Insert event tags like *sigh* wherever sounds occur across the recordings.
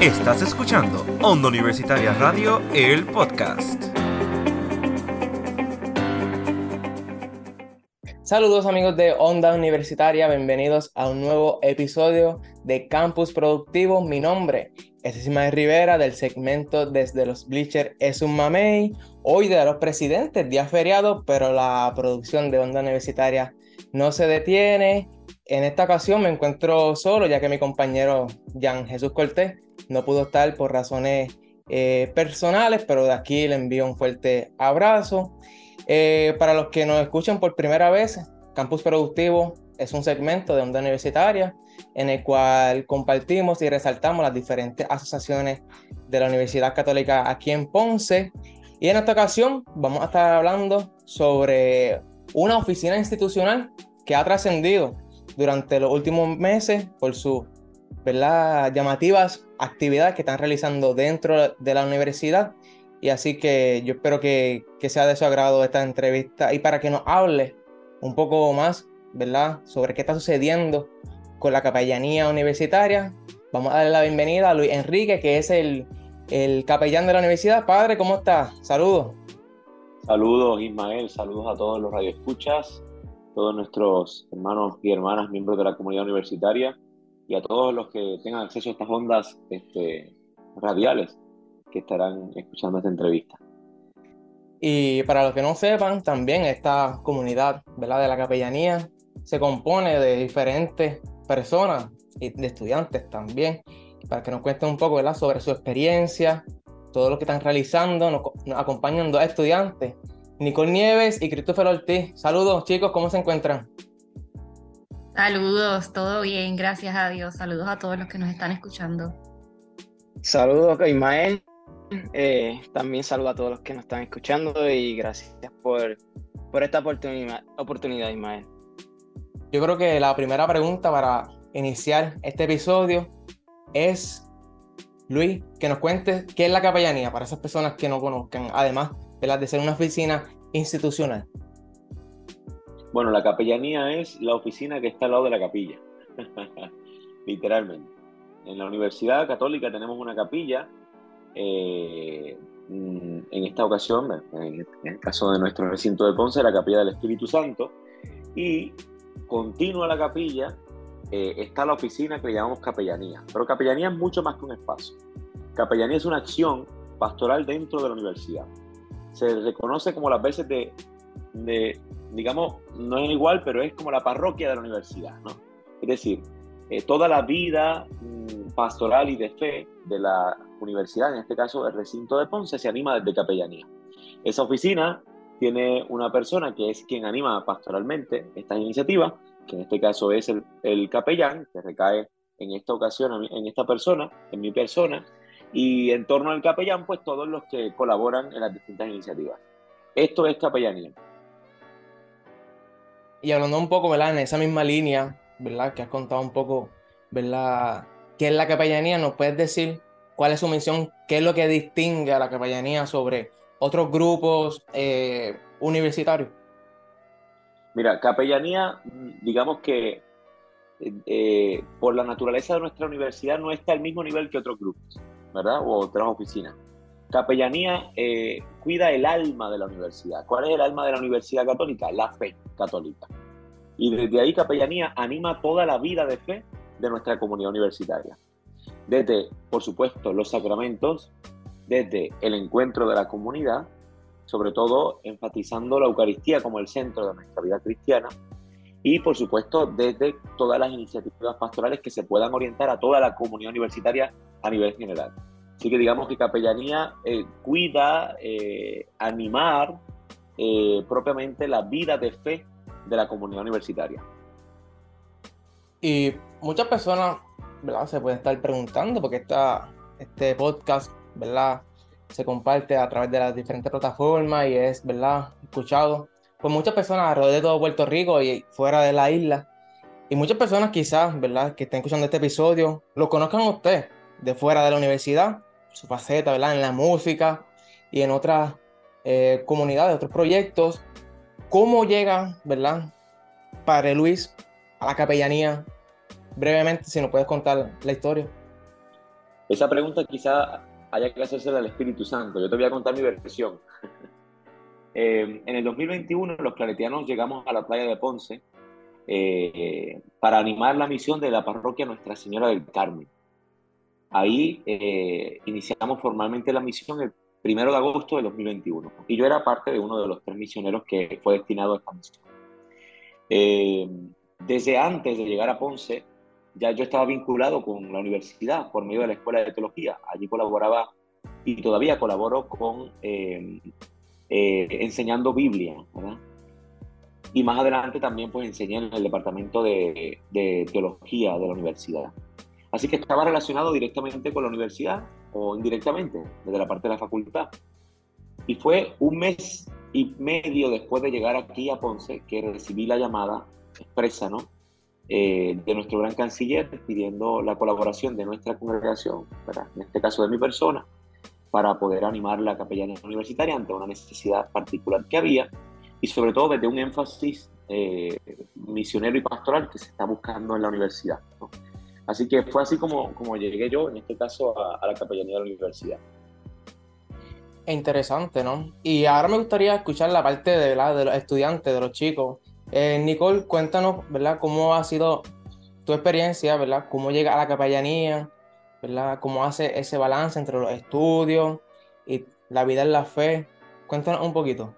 Estás escuchando Onda Universitaria Radio, el podcast. Saludos amigos de Onda Universitaria, bienvenidos a un nuevo episodio de Campus Productivo. Mi nombre es Ismael Rivera del segmento Desde los Bleachers es un mamey. Hoy de los presidentes, día feriado, pero la producción de Onda Universitaria no se detiene. En esta ocasión me encuentro solo ya que mi compañero Jan Jesús Cortés no pudo estar por razones eh, personales, pero de aquí le envío un fuerte abrazo. Eh, para los que nos escuchan por primera vez, Campus Productivo es un segmento de Onda Universitaria en el cual compartimos y resaltamos las diferentes asociaciones de la Universidad Católica aquí en Ponce. Y en esta ocasión vamos a estar hablando sobre una oficina institucional que ha trascendido durante los últimos meses por sus llamativas actividades que están realizando dentro de la universidad. Y así que yo espero que, sea de su agrado esta entrevista y para que nos hable un poco más, ¿verdad?, sobre qué está sucediendo con la capellanía universitaria. Vamos a darle la bienvenida a Luis Enrique, que es el, el capellán de la universidad. Padre, ¿cómo está? Saludos. Saludos, Ismael. Saludos a todos los radioescuchas, todos nuestros hermanos y hermanas miembros de la comunidad universitaria y a todos los que tengan acceso a estas ondas este, radiales que estarán escuchando esta entrevista. Y para los que no sepan, también esta comunidad ¿verdad? de la capellanía se compone de diferentes personas y de estudiantes también, para que nos cuenten un poco ¿verdad? sobre su experiencia, todo lo que están realizando. Nos, nos acompañan dos estudiantes, Nicole Nieves y Christopher Ortiz. Saludos chicos, ¿cómo se encuentran? Saludos, todo bien, gracias a Dios. Saludos a todos los que nos están escuchando. Saludos, Ismael. Eh, también saludo a todos los que nos están escuchando y gracias por, por esta oportunidad, oportunidad, Ismael. Yo creo que la primera pregunta para iniciar este episodio es, Luis, que nos cuentes qué es la capellanía para esas personas que no conozcan, además la, de ser una oficina institucional. Bueno, la capellanía es la oficina que está al lado de la capilla, *laughs* literalmente. En la Universidad Católica tenemos una capilla, eh, mm, en esta ocasión, en el caso de nuestro recinto de Ponce, la capilla del Espíritu Santo, y continua la capilla eh, está la oficina que le llamamos capellanía. Pero capellanía es mucho más que un espacio. Capellanía es una acción pastoral dentro de la universidad. Se reconoce como las veces de digamos, no es igual, pero es como la parroquia de la universidad, ¿no? Es decir, eh, toda la vida mm, pastoral y de fe de la universidad, en este caso el recinto de Ponce, se anima desde capellanía. Esa oficina tiene una persona que es quien anima pastoralmente esta iniciativa, que en este caso es el, el capellán, que recae en esta ocasión en esta persona, en mi persona, y en torno al capellán, pues todos los que colaboran en las distintas iniciativas. Esto es capellanía. Y hablando un poco, ¿verdad? En esa misma línea, ¿verdad? Que has contado un poco, ¿verdad? ¿Qué es la capellanía? ¿Nos puedes decir cuál es su misión? ¿Qué es lo que distingue a la capellanía sobre otros grupos eh, universitarios? Mira, capellanía, digamos que eh, por la naturaleza de nuestra universidad no está al mismo nivel que otros grupos, ¿verdad? O otras oficinas. Capellanía eh, cuida el alma de la universidad. ¿Cuál es el alma de la Universidad Católica? La fe católica. Y desde ahí Capellanía anima toda la vida de fe de nuestra comunidad universitaria. Desde, por supuesto, los sacramentos, desde el encuentro de la comunidad, sobre todo enfatizando la Eucaristía como el centro de nuestra vida cristiana, y por supuesto desde todas las iniciativas pastorales que se puedan orientar a toda la comunidad universitaria a nivel general. Así que digamos que capellanía eh, cuida, eh, animar eh, propiamente la vida de fe de la comunidad universitaria. Y muchas personas, ¿verdad? Se pueden estar preguntando, porque esta, este podcast, ¿verdad? Se comparte a través de las diferentes plataformas y es, ¿verdad? Escuchado por muchas personas alrededor de todo Puerto Rico y fuera de la isla. Y muchas personas quizás, ¿verdad? Que estén escuchando este episodio, lo conozcan a usted de fuera de la universidad su faceta, ¿verdad? En la música y en otras eh, comunidades, otros proyectos. ¿Cómo llega, ¿verdad? Padre Luis a la capellanía. Brevemente, si nos puedes contar la historia. Esa pregunta quizá haya que hacerse al Espíritu Santo. Yo te voy a contar mi versión. *laughs* Eh, en el 2021 los claretianos llegamos a la playa de Ponce eh, para animar la misión de la parroquia Nuestra Señora del Carmen. Ahí eh, iniciamos formalmente la misión el primero de agosto de 2021 y yo era parte de uno de los tres misioneros que fue destinado a esta misión. desde antes de llegar a Ponce, ya yo estaba vinculado con la universidad por medio de la Escuela de Teología. Allí colaboraba y todavía colaboro con eh, eh, enseñando Biblia. Y más adelante también pues enseñé en el departamento de, de, teología de la universidad. Así que estaba relacionado directamente con la universidad o indirectamente, desde la parte de la facultad. Y fue un mes y medio después de llegar aquí a Ponce que recibí la llamada expresa, ¿no? Eh, de nuestro gran canciller pidiendo la colaboración de nuestra congregación, en este caso de mi persona, para poder animar la capellanía universitaria ante una necesidad particular que había y sobre todo desde un énfasis eh, misionero y pastoral que se está buscando en la universidad. Así que fue así como, como llegué yo, en este caso, a, la capellanía de la universidad. Interesante, ¿no? Y ahora me gustaría escuchar la parte de, de los estudiantes, de los chicos, eh, Nicole, cuéntanos, ¿verdad? ¿Cómo ha sido tu experiencia, ¿verdad? ¿Cómo llega a la capellanía, ¿verdad? ¿Cómo hace ese balance entre los estudios y la vida en la fe? Cuéntanos un poquito.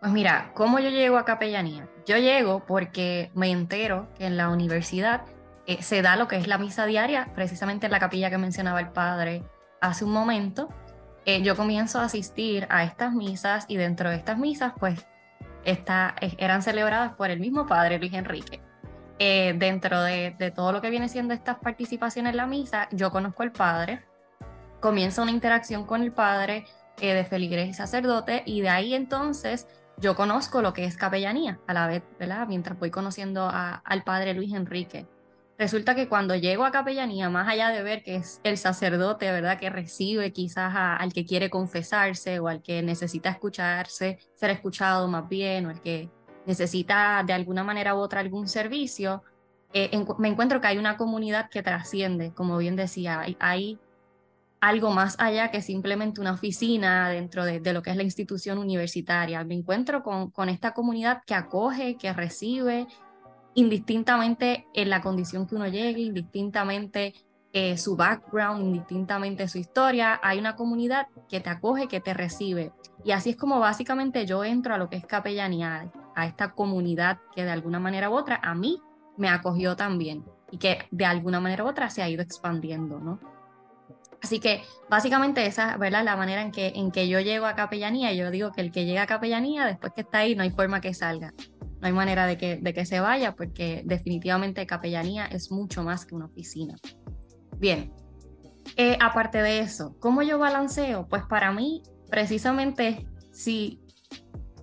Pues mira, ¿cómo yo llego a capellanía? Yo llego porque me entero que en la universidad eh, se da lo que es la misa diaria, precisamente en la capilla que mencionaba el padre hace un momento. Eh, yo comienzo a asistir a estas misas y dentro de estas misas, pues eran celebradas por el mismo padre Luis Enrique. Eh, dentro de, todo lo que viene siendo estas participaciones en la misa, yo conozco al padre, comienza una interacción con el padre eh, de feligres y sacerdote, y de ahí entonces yo conozco lo que es capellanía a la vez, ¿verdad? Mientras voy conociendo al padre Luis Enrique. Resulta que cuando llego a capellanía, más allá de ver que es el sacerdote, ¿verdad? Que recibe quizás al que quiere confesarse o al que necesita escucharse, ser escuchado más bien, o al que necesita de alguna manera u otra algún servicio, eh, me encuentro que hay una comunidad que trasciende, como bien decía, hay, algo más allá que simplemente una oficina dentro de, lo que es la institución universitaria. Me encuentro con, con esta comunidad que acoge, que recibe, indistintamente en la condición que uno llegue, indistintamente eh, su background, indistintamente su historia, hay una comunidad que te acoge, que te recibe. Y así es como básicamente yo entro a lo que es capellanía, a esta comunidad que de alguna manera u otra a mí me acogió también y que de alguna manera u otra se ha ido expandiendo, ¿no? Así que básicamente esa es la manera en que, en que yo llego a capellanía. Yo digo que el que llega a capellanía, después que está ahí, no hay forma que salga no hay manera de que, de que se vaya porque definitivamente capellanía es mucho más que una oficina. Bien, eh, aparte de eso, ¿cómo yo balanceo? Pues para mí, precisamente, si,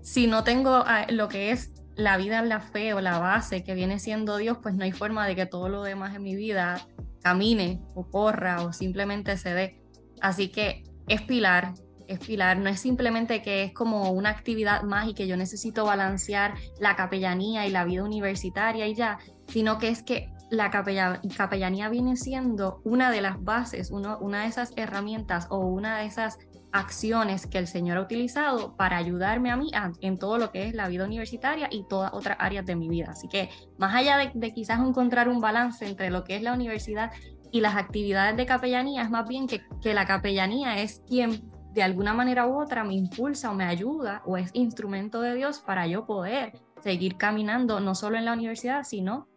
si no tengo ah, lo que es la vida en la fe o la base que viene siendo Dios, pues no hay forma de que todo lo demás en mi vida camine o corra o simplemente se dé. Así que es pilar, es pilar, no es simplemente que es como una actividad más y que yo necesito balancear la capellanía y la vida universitaria y ya, sino que es que la capellanía viene siendo una de las bases, una de esas herramientas o una de esas acciones que el Señor ha utilizado para ayudarme a mí en todo lo que es la vida universitaria y todas otras áreas de mi vida. Así que más allá de, de quizás encontrar un balance entre lo que es la universidad y las actividades de capellanía, es más bien que, que la capellanía es quien de alguna manera u otra me impulsa o me ayuda o es instrumento de Dios para yo poder seguir caminando, no solo en la universidad, sino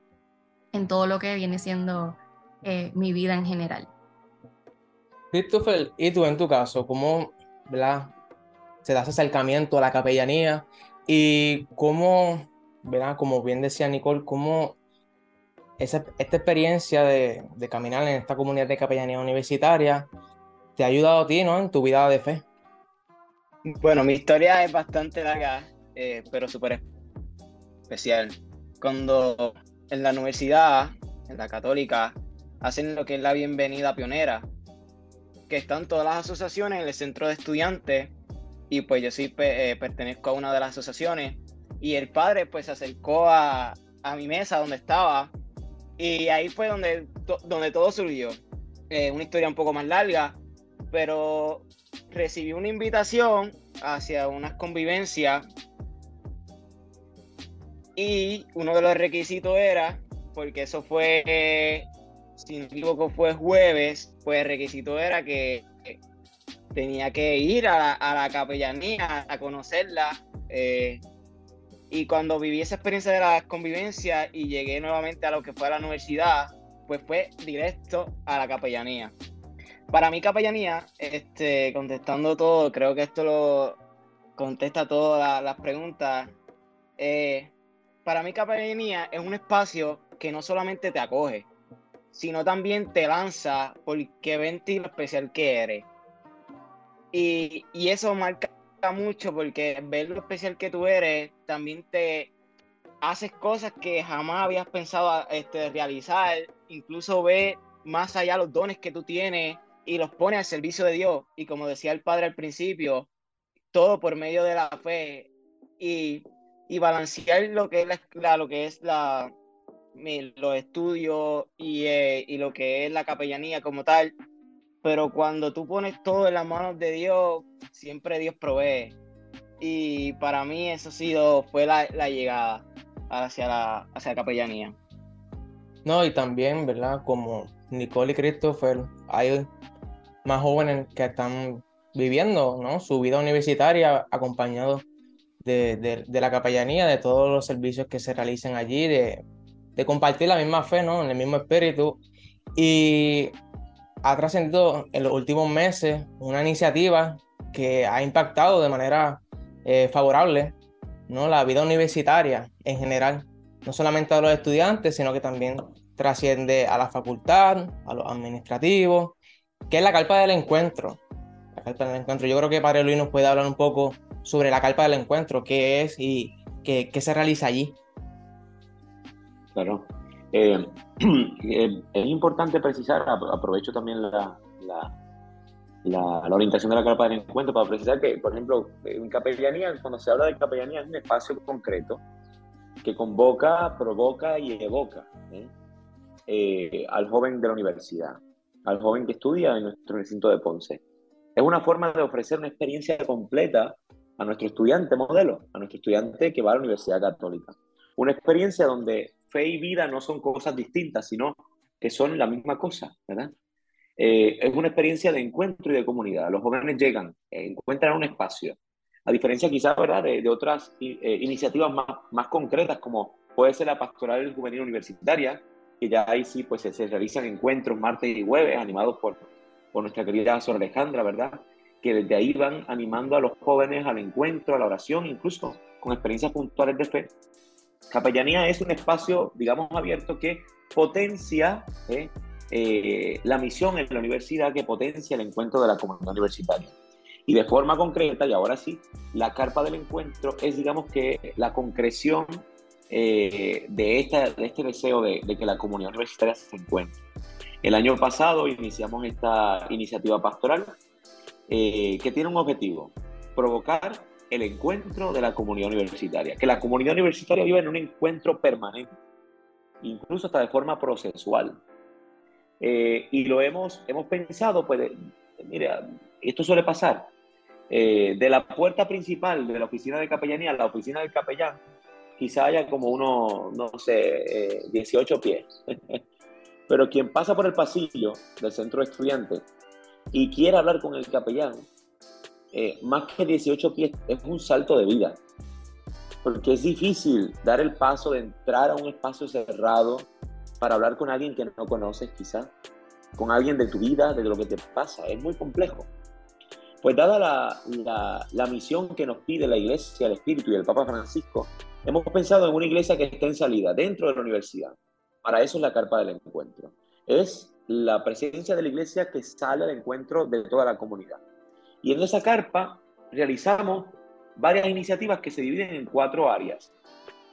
en todo lo que viene siendo eh, mi vida en general. Christopher, ¿y tú en tu caso, cómo ¿verdad? se da ese acercamiento a la capellanía y cómo, ¿verdad? como bien decía Nicole, cómo esa, esta experiencia de, de caminar en esta comunidad de capellanía universitaria te ha ayudado a ti, ¿no? En tu vida de fe. Bueno, mi historia es bastante larga, eh, pero súper especial. Cuando en la universidad, en la católica, hacen lo que es la bienvenida pionera, que están todas las asociaciones en el centro de estudiantes, y pues yo sí eh, pertenezco a una de las asociaciones, y el padre pues se acercó a, a mi mesa donde estaba, y ahí fue donde, donde todo surgió eh, una historia un poco más larga, pero recibí una invitación hacia unas convivencias y uno de los requisitos era, porque eso fue, si no me equivoco, fue jueves, pues el requisito era que tenía que ir a la, capellanía a conocerla. Eh, y cuando viví esa experiencia de la convivencia y llegué nuevamente a lo que fue la universidad, pues fue directo a la capellanía. Para mí capellanía, este, contestando todo, creo que esto lo contesta todas las preguntas. Eh, para mí capellanía es un espacio que no solamente te acoge, sino también te lanza porque ven lo especial que eres. Y, y, eso marca mucho porque ver lo especial que tú eres también te haces cosas que jamás habías pensado este, realizar, incluso ve más allá los dones que tú tienes y los pone al servicio de Dios. Y como decía el padre al principio, todo por medio de la fe. Y y balancear lo que es la, lo que es la los estudios y, eh, y, lo que es la capellanía como tal. Pero cuando tú pones todo en las manos de Dios, siempre Dios provee. Y para mí eso ha sido, fue la, la llegada hacia la, hacia la capellanía. No, y también, ¿verdad? Como Nicole y Christopher, hay más jóvenes que están viviendo, ¿no? Su vida universitaria acompañados de, de, la capellanía, de todos los servicios que se realicen allí, de, de compartir la misma fe, ¿no? En el mismo espíritu. Y ha trascendido en los últimos meses una iniciativa que ha impactado de manera eh, favorable ¿no? la vida universitaria en general, no solamente a los estudiantes, sino que también trasciende a la facultad, a los administrativos, que es la carpa del encuentro. La carpa del encuentro. Yo creo que Padre Luis nos puede hablar un poco sobre la carpa del encuentro, qué es y qué, se realiza allí. Claro. Eh, *clears throat* eh, es importante precisar, aprovecho también la, la, orientación de la carpa del encuentro para precisar que, por ejemplo, en capellanía, cuando se habla de capellanía, es un espacio concreto que convoca, provoca y evoca ¿eh? al joven de la universidad, al joven que estudia en nuestro recinto de Ponce. Es una forma de ofrecer una experiencia completa a nuestro estudiante modelo, a nuestro estudiante que va a la Universidad Católica. Una experiencia donde fe y vida no son cosas distintas, sino que son la misma cosa, ¿verdad? Eh, es una experiencia de encuentro y de comunidad. Los jóvenes llegan, encuentran un espacio, a diferencia quizás, ¿verdad?, de, otras eh, iniciativas más, más concretas como puede ser la pastoral juvenil universitaria, que ya ahí sí pues se, realizan encuentros martes y jueves animados por, por nuestra querida Sor Alejandra, ¿verdad? que desde ahí van animando a los jóvenes al encuentro, a la oración, incluso con experiencias puntuales de fe. Capellanía es un espacio, digamos, abierto que potencia ¿eh? Eh, la misión en la universidad, que potencia el encuentro de la comunidad universitaria. Y de forma concreta, y ahora sí, la carpa del encuentro es, digamos, que la concreción eh, de, este deseo de, que la comunidad universitaria se encuentre. El año pasado iniciamos esta iniciativa pastoral eh, que tiene un objetivo, provocar el encuentro de la comunidad universitaria, que la comunidad universitaria viva en un encuentro permanente, incluso hasta de forma procesual. Eh, y lo hemos, hemos pensado, pues, mira, esto suele pasar, de la puerta principal de la oficina de capellanía a la oficina del capellán, quizá haya como uno, no sé, 18 pies. *laughs* Pero quien pasa por el pasillo del centro de estudiantes y quiere hablar con el capellán, eh, más que 18 pies es un salto de vida. Porque es difícil dar el paso de entrar a un espacio cerrado para hablar con alguien que no conoces quizá, con alguien de tu vida, de lo que te pasa. Es muy complejo. Pues dada la, la, misión que nos pide la Iglesia, el Espíritu y el Papa Francisco, hemos pensado en una iglesia que esté en salida, dentro de la universidad. Para eso es la carpa del encuentro. Es la presencia de la iglesia que sale al encuentro de toda la comunidad. Y en esa carpa realizamos varias iniciativas que se dividen en cuatro áreas.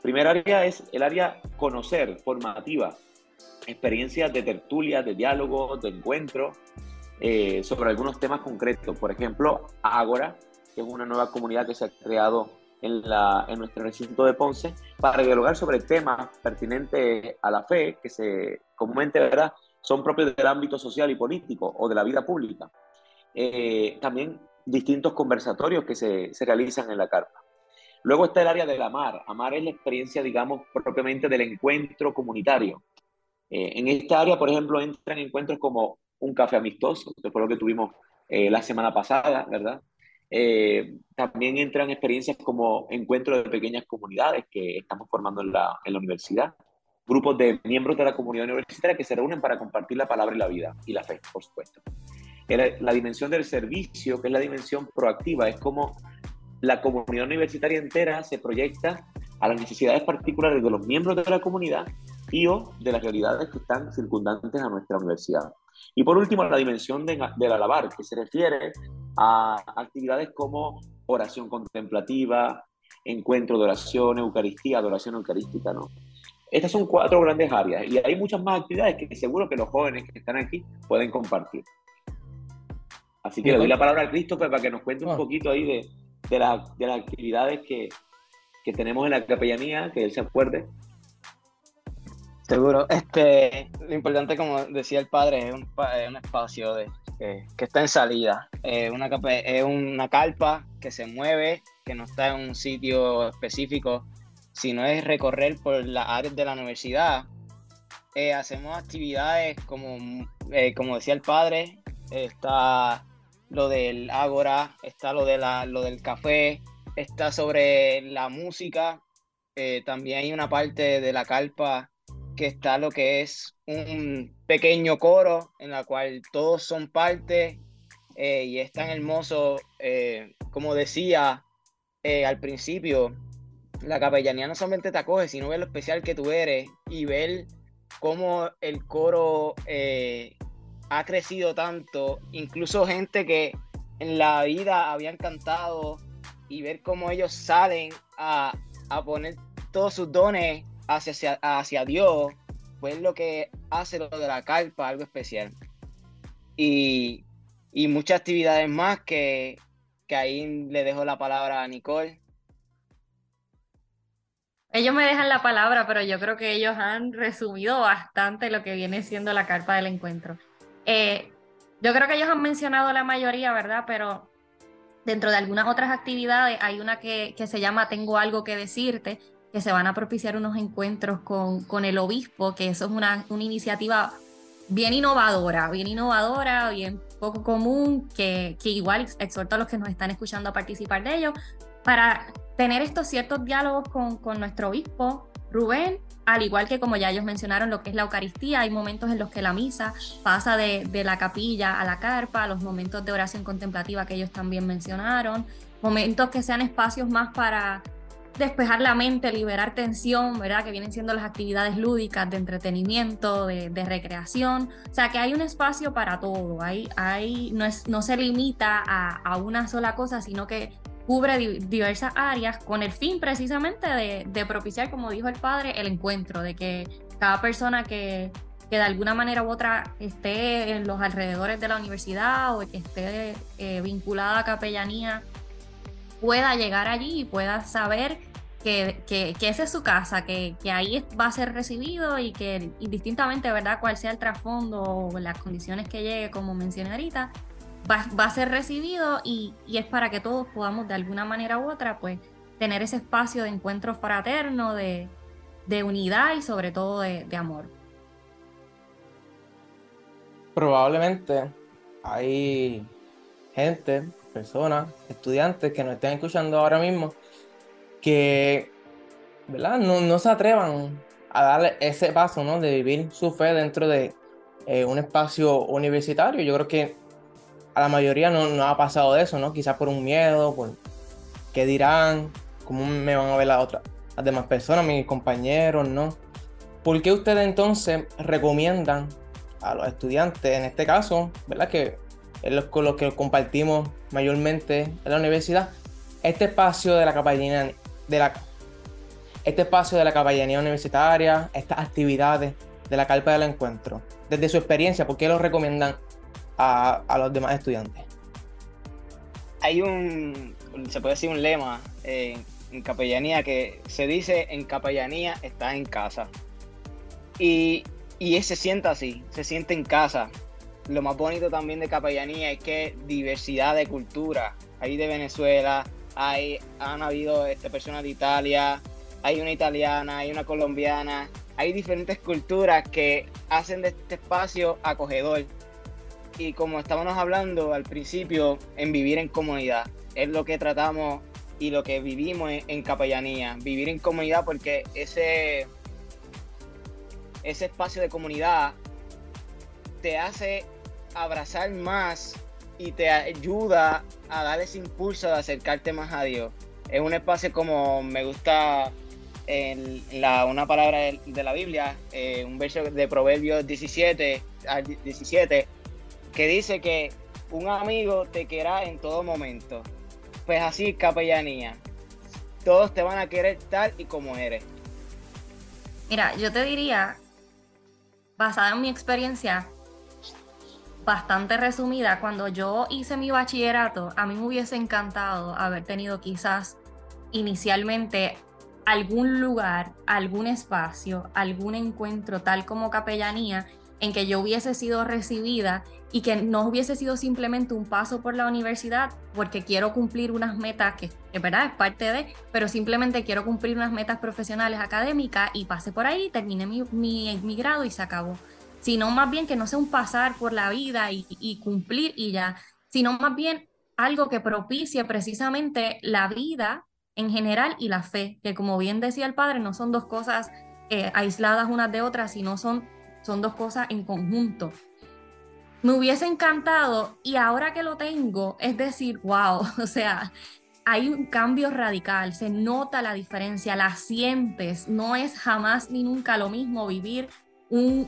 Primera área es el área conocer, formativa, experiencias de tertulia, de diálogo, de encuentro, eh, sobre algunos temas concretos. Por ejemplo, Ágora, que es una nueva comunidad que se ha creado en, la, en nuestro recinto de Ponce, para dialogar sobre temas pertinentes a la fe, que se comúnmente, ¿verdad? son propios del ámbito social y político o de la vida pública. Eh, también distintos conversatorios que se, se, realizan en la carpa. Luego está el área del amar. Amar es la experiencia, digamos, propiamente del encuentro comunitario. Eh, en esta área, por ejemplo, entran encuentros como un café amistoso, que fue lo que tuvimos eh, la semana pasada, ¿verdad? también entran experiencias como encuentros de pequeñas comunidades que estamos formando en la, en la universidad grupos de miembros de la comunidad universitaria que se reúnen para compartir la palabra y la vida y la fe, por supuesto. La dimensión del servicio, que es la dimensión proactiva, es como la comunidad universitaria entera se proyecta a las necesidades particulares de los miembros de la comunidad y o de las realidades que están circundantes a nuestra universidad. Y por último, la dimensión de, del alabar, que se refiere a actividades como oración contemplativa, encuentro de oración, Eucaristía, adoración eucarística, ¿no? Estas son cuatro grandes áreas y hay muchas más actividades que seguro que los jóvenes que están aquí pueden compartir. Así que le doy la palabra a Christopher para que nos cuente un poquito ahí de, de, de las actividades que, que, tenemos en la capellanía, que él se acuerde. Seguro. Este, lo importante, como decía el padre, es un, es un espacio de, que está en salida. una, es una carpa que se mueve, que no está en un sitio específico no es recorrer por las áreas de la universidad. Eh, hacemos actividades como, eh, como decía el padre, está lo del Ágora, está lo, de la, lo del café, está sobre la música, eh, también hay una parte de la carpa que está lo que es un pequeño coro en la cual todos son parte y es tan hermoso, como decía al principio, la capellanía no solamente te acoge, sino ver lo especial que tú eres y ver cómo el coro eh, ha crecido tanto, incluso gente que en la vida habían cantado y ver cómo ellos salen a, poner todos sus dones hacia, hacia Dios, pues lo que hace lo de la carpa, algo especial. Y, muchas actividades más que, que ahí le dejo la palabra a Nicole. Ellos me dejan la palabra, pero yo creo que ellos han resumido bastante lo que viene siendo la carpa del encuentro. Eh, yo creo que ellos han mencionado la mayoría, ¿verdad? Pero dentro de algunas otras actividades hay una que, que se llama Tengo algo que decirte, que se van a propiciar unos encuentros con, con el obispo, que eso es una, una iniciativa bien innovadora, bien innovadora, bien poco común, que, que igual exhorto a los que nos están escuchando a participar de ello, para tener estos ciertos diálogos con, con nuestro obispo Rubén, al igual que como ya ellos mencionaron lo que es la Eucaristía, hay momentos en los que la misa pasa de, de, la capilla a la carpa, los momentos de oración contemplativa que ellos también mencionaron, momentos que sean espacios más para despejar la mente, liberar tensión, ¿verdad? Que vienen siendo las actividades lúdicas de entretenimiento, de, recreación. O sea, que hay un espacio para todo. Hay, hay, no, es, no se limita a, a, una sola cosa, sino que cubre diversas áreas con el fin precisamente de, propiciar, como dijo el padre, el encuentro, de que cada persona que, que, de alguna manera u otra esté en los alrededores de la universidad o que esté eh, vinculada a capellanía pueda llegar allí y pueda saber que, que, que esa es su casa, que, que, ahí va a ser recibido y que indistintamente, ¿verdad?, cuál sea el trasfondo o las condiciones que llegue, como mencioné ahorita, va, a ser recibido y, es para que todos podamos de alguna manera u otra pues tener ese espacio de encuentro fraterno, de, unidad y sobre todo de, amor. Probablemente hay gente, personas, estudiantes que nos estén escuchando ahora mismo que ¿verdad? No, se atrevan a darle ese paso ¿no? de vivir su fe dentro de eh, un espacio universitario. Yo creo que a la mayoría no, no ha pasado de eso, ¿no? Quizás por un miedo, por qué dirán, cómo me van a ver las otras, demás personas, mis compañeros, ¿no? ¿Por qué ustedes entonces recomiendan a los estudiantes, en este caso, ¿verdad? Que es lo, con los que compartimos mayormente en la universidad, este espacio de la capellanía, de la, este espacio de la capellanía universitaria, estas actividades de la carpa del encuentro, desde su experiencia, ¿por qué los recomiendan a, los demás estudiantes? Hay un, se puede decir un lema en capellanía que se dice en capellanía estás en casa. Y y se siente así, se siente en casa. Lo más bonito también de capellanía es que diversidad de cultura. Hay de Venezuela, hay, han habido este, personas de Italia, hay una italiana, hay una colombiana, hay diferentes culturas que hacen de este espacio acogedor. Y como estábamos hablando al principio, en vivir en comunidad, es lo que tratamos y lo que vivimos en, capellanía, vivir en comunidad porque ese, ese espacio de comunidad te hace abrazar más y te ayuda a dar ese impulso de acercarte más a Dios. Es un espacio como me gusta en la, una palabra de, la Biblia, eh, un verso de Proverbios 17, 17, que dice que un amigo te querrá en todo momento. Pues así, capellanía. Todos te van a querer tal y como eres. Mira, yo te diría, basada en mi experiencia, bastante resumida, cuando yo hice mi bachillerato, a mí me hubiese encantado haber tenido quizás inicialmente algún lugar, algún espacio, algún encuentro tal como capellanía en que yo hubiese sido recibida y que no hubiese sido simplemente un paso por la universidad porque quiero cumplir unas metas que es verdad es parte de, pero simplemente quiero cumplir unas metas profesionales académicas y pase por ahí, terminé mi, mi, grado y se acabó. Sino más bien que no sea un pasar por la vida y, cumplir y ya, sino más bien algo que propicie precisamente la vida en general y la fe, que como bien decía el padre, no son dos cosas eh, aisladas unas de otras, sino son, son dos cosas en conjunto. Me hubiese encantado y ahora que lo tengo, es decir, wow, *laughs* o sea, hay un cambio radical, se nota la diferencia, la sientes, no es jamás ni nunca lo mismo vivir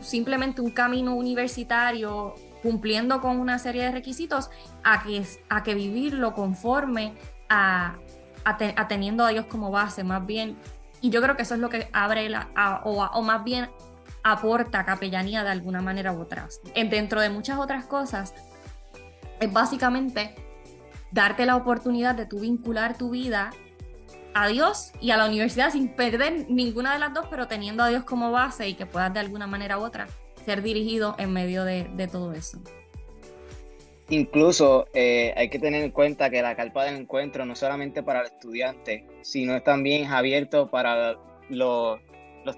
simplemente un camino universitario cumpliendo con una serie de requisitos a que, a que vivirlo conforme a, ateniendo a Dios como base, más bien. Y yo creo que eso es lo que abre la, o, más bien aporta capellanía de alguna manera u otra. Dentro de muchas otras cosas, es básicamente darte la oportunidad de tu vincular tu vida a Dios y a la universidad sin perder ninguna de las dos, pero teniendo a Dios como base y que puedas de alguna manera u otra ser dirigido en medio de todo eso. Incluso eh, hay que tener en cuenta que la carpa del encuentro no solamente para el estudiante, sino también abierto para los,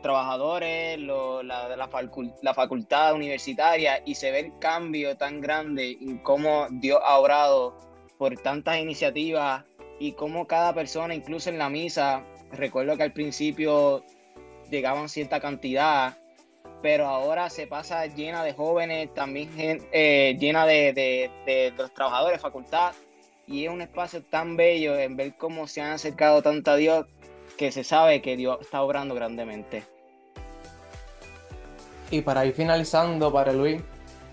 trabajadores, la, la, facultad universitaria y se ve el cambio tan grande en cómo Dios ha obrado por tantas iniciativas y cómo cada persona, incluso en la misa, recuerdo que al principio llegaban cierta cantidad pero ahora se pasa llena de jóvenes, también eh, llena de, los trabajadores, facultad, y es un espacio tan bello en ver cómo se han acercado tanto a Dios que se sabe que Dios está obrando grandemente. Y para ir finalizando, para Luis,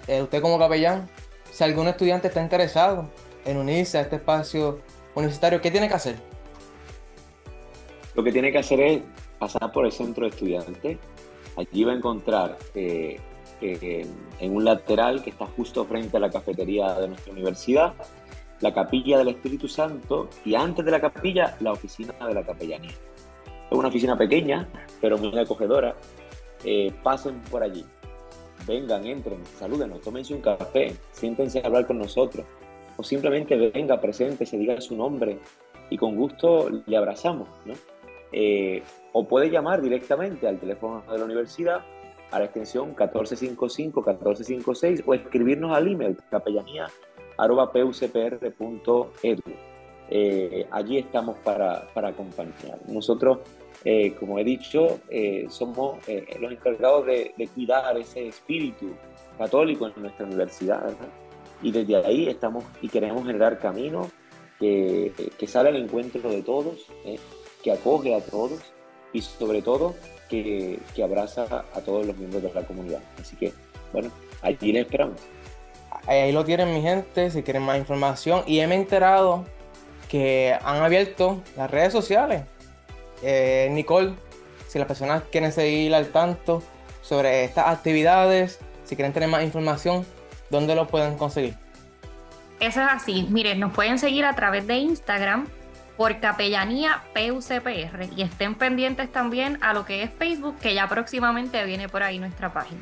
eh, usted como capellán, si algún estudiante está interesado en unirse a este espacio universitario, ¿qué tiene que hacer? Lo que tiene que hacer es pasar por el centro de estudiantes, Allí va a encontrar eh, eh, en un lateral que está justo frente a la cafetería de nuestra universidad, la capilla del Espíritu Santo y antes de la capilla la oficina de la capellanía. Es una oficina pequeña, pero muy acogedora. Eh, pasen por allí, vengan, entren, salúdenos, tómense un café, siéntense a hablar con nosotros o simplemente venga presente, se diga su nombre y con gusto le abrazamos. ¿no? Eh, o puede llamar directamente al teléfono de la universidad a la extensión 1455-1456 o escribirnos al email capellanía.pucpr.edu. Eh, allí estamos para, para acompañar. Nosotros, eh, como he dicho, somos los encargados de, cuidar ese espíritu católico en nuestra universidad. Y desde ahí estamos y queremos generar caminos que, que sale al encuentro de todos que acoge a todos y sobre todo que, que abraza a todos los miembros de la comunidad. Así que, bueno, allí les esperamos. Ahí lo tienen mi gente, si quieren más información. Y he me enterado que han abierto las redes sociales. Eh, Nicole, si las personas quieren seguir al tanto sobre estas actividades, si quieren tener más información, ¿dónde lo pueden conseguir? Eso es así. Miren, nos pueden seguir a través de Instagram por Capellanía PUCPR y estén pendientes también a lo que es Facebook, que ya próximamente viene por ahí nuestra página.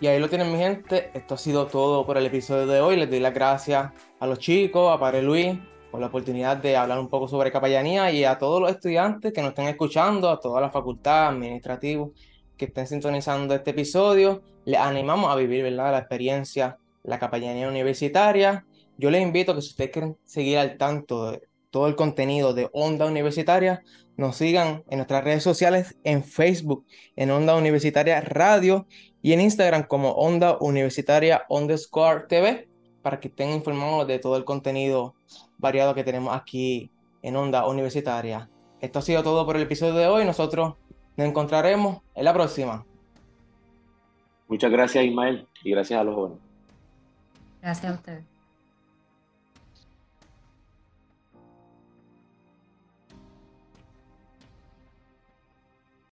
Y ahí lo tienen mi gente. Esto ha sido todo por el episodio de hoy. Les doy las gracias a los chicos, a Padre Luis, por la oportunidad de hablar un poco sobre capellanía y a todos los estudiantes que nos estén escuchando, a toda la facultad, administrativos que estén sintonizando este episodio. Les animamos a vivir ¿verdad? la experiencia, la capellanía universitaria. Yo les invito que si ustedes quieren seguir al tanto de todo el contenido de Onda Universitaria, nos sigan en nuestras redes sociales, en Facebook, en Onda Universitaria Radio y en Instagram como Onda Universitaria underscore TV para que estén informados de todo el contenido variado que tenemos aquí en Onda Universitaria. Esto ha sido todo por el episodio de hoy. Nosotros nos encontraremos en la próxima. Muchas gracias, Ismael, y gracias a los jóvenes. Gracias a ustedes.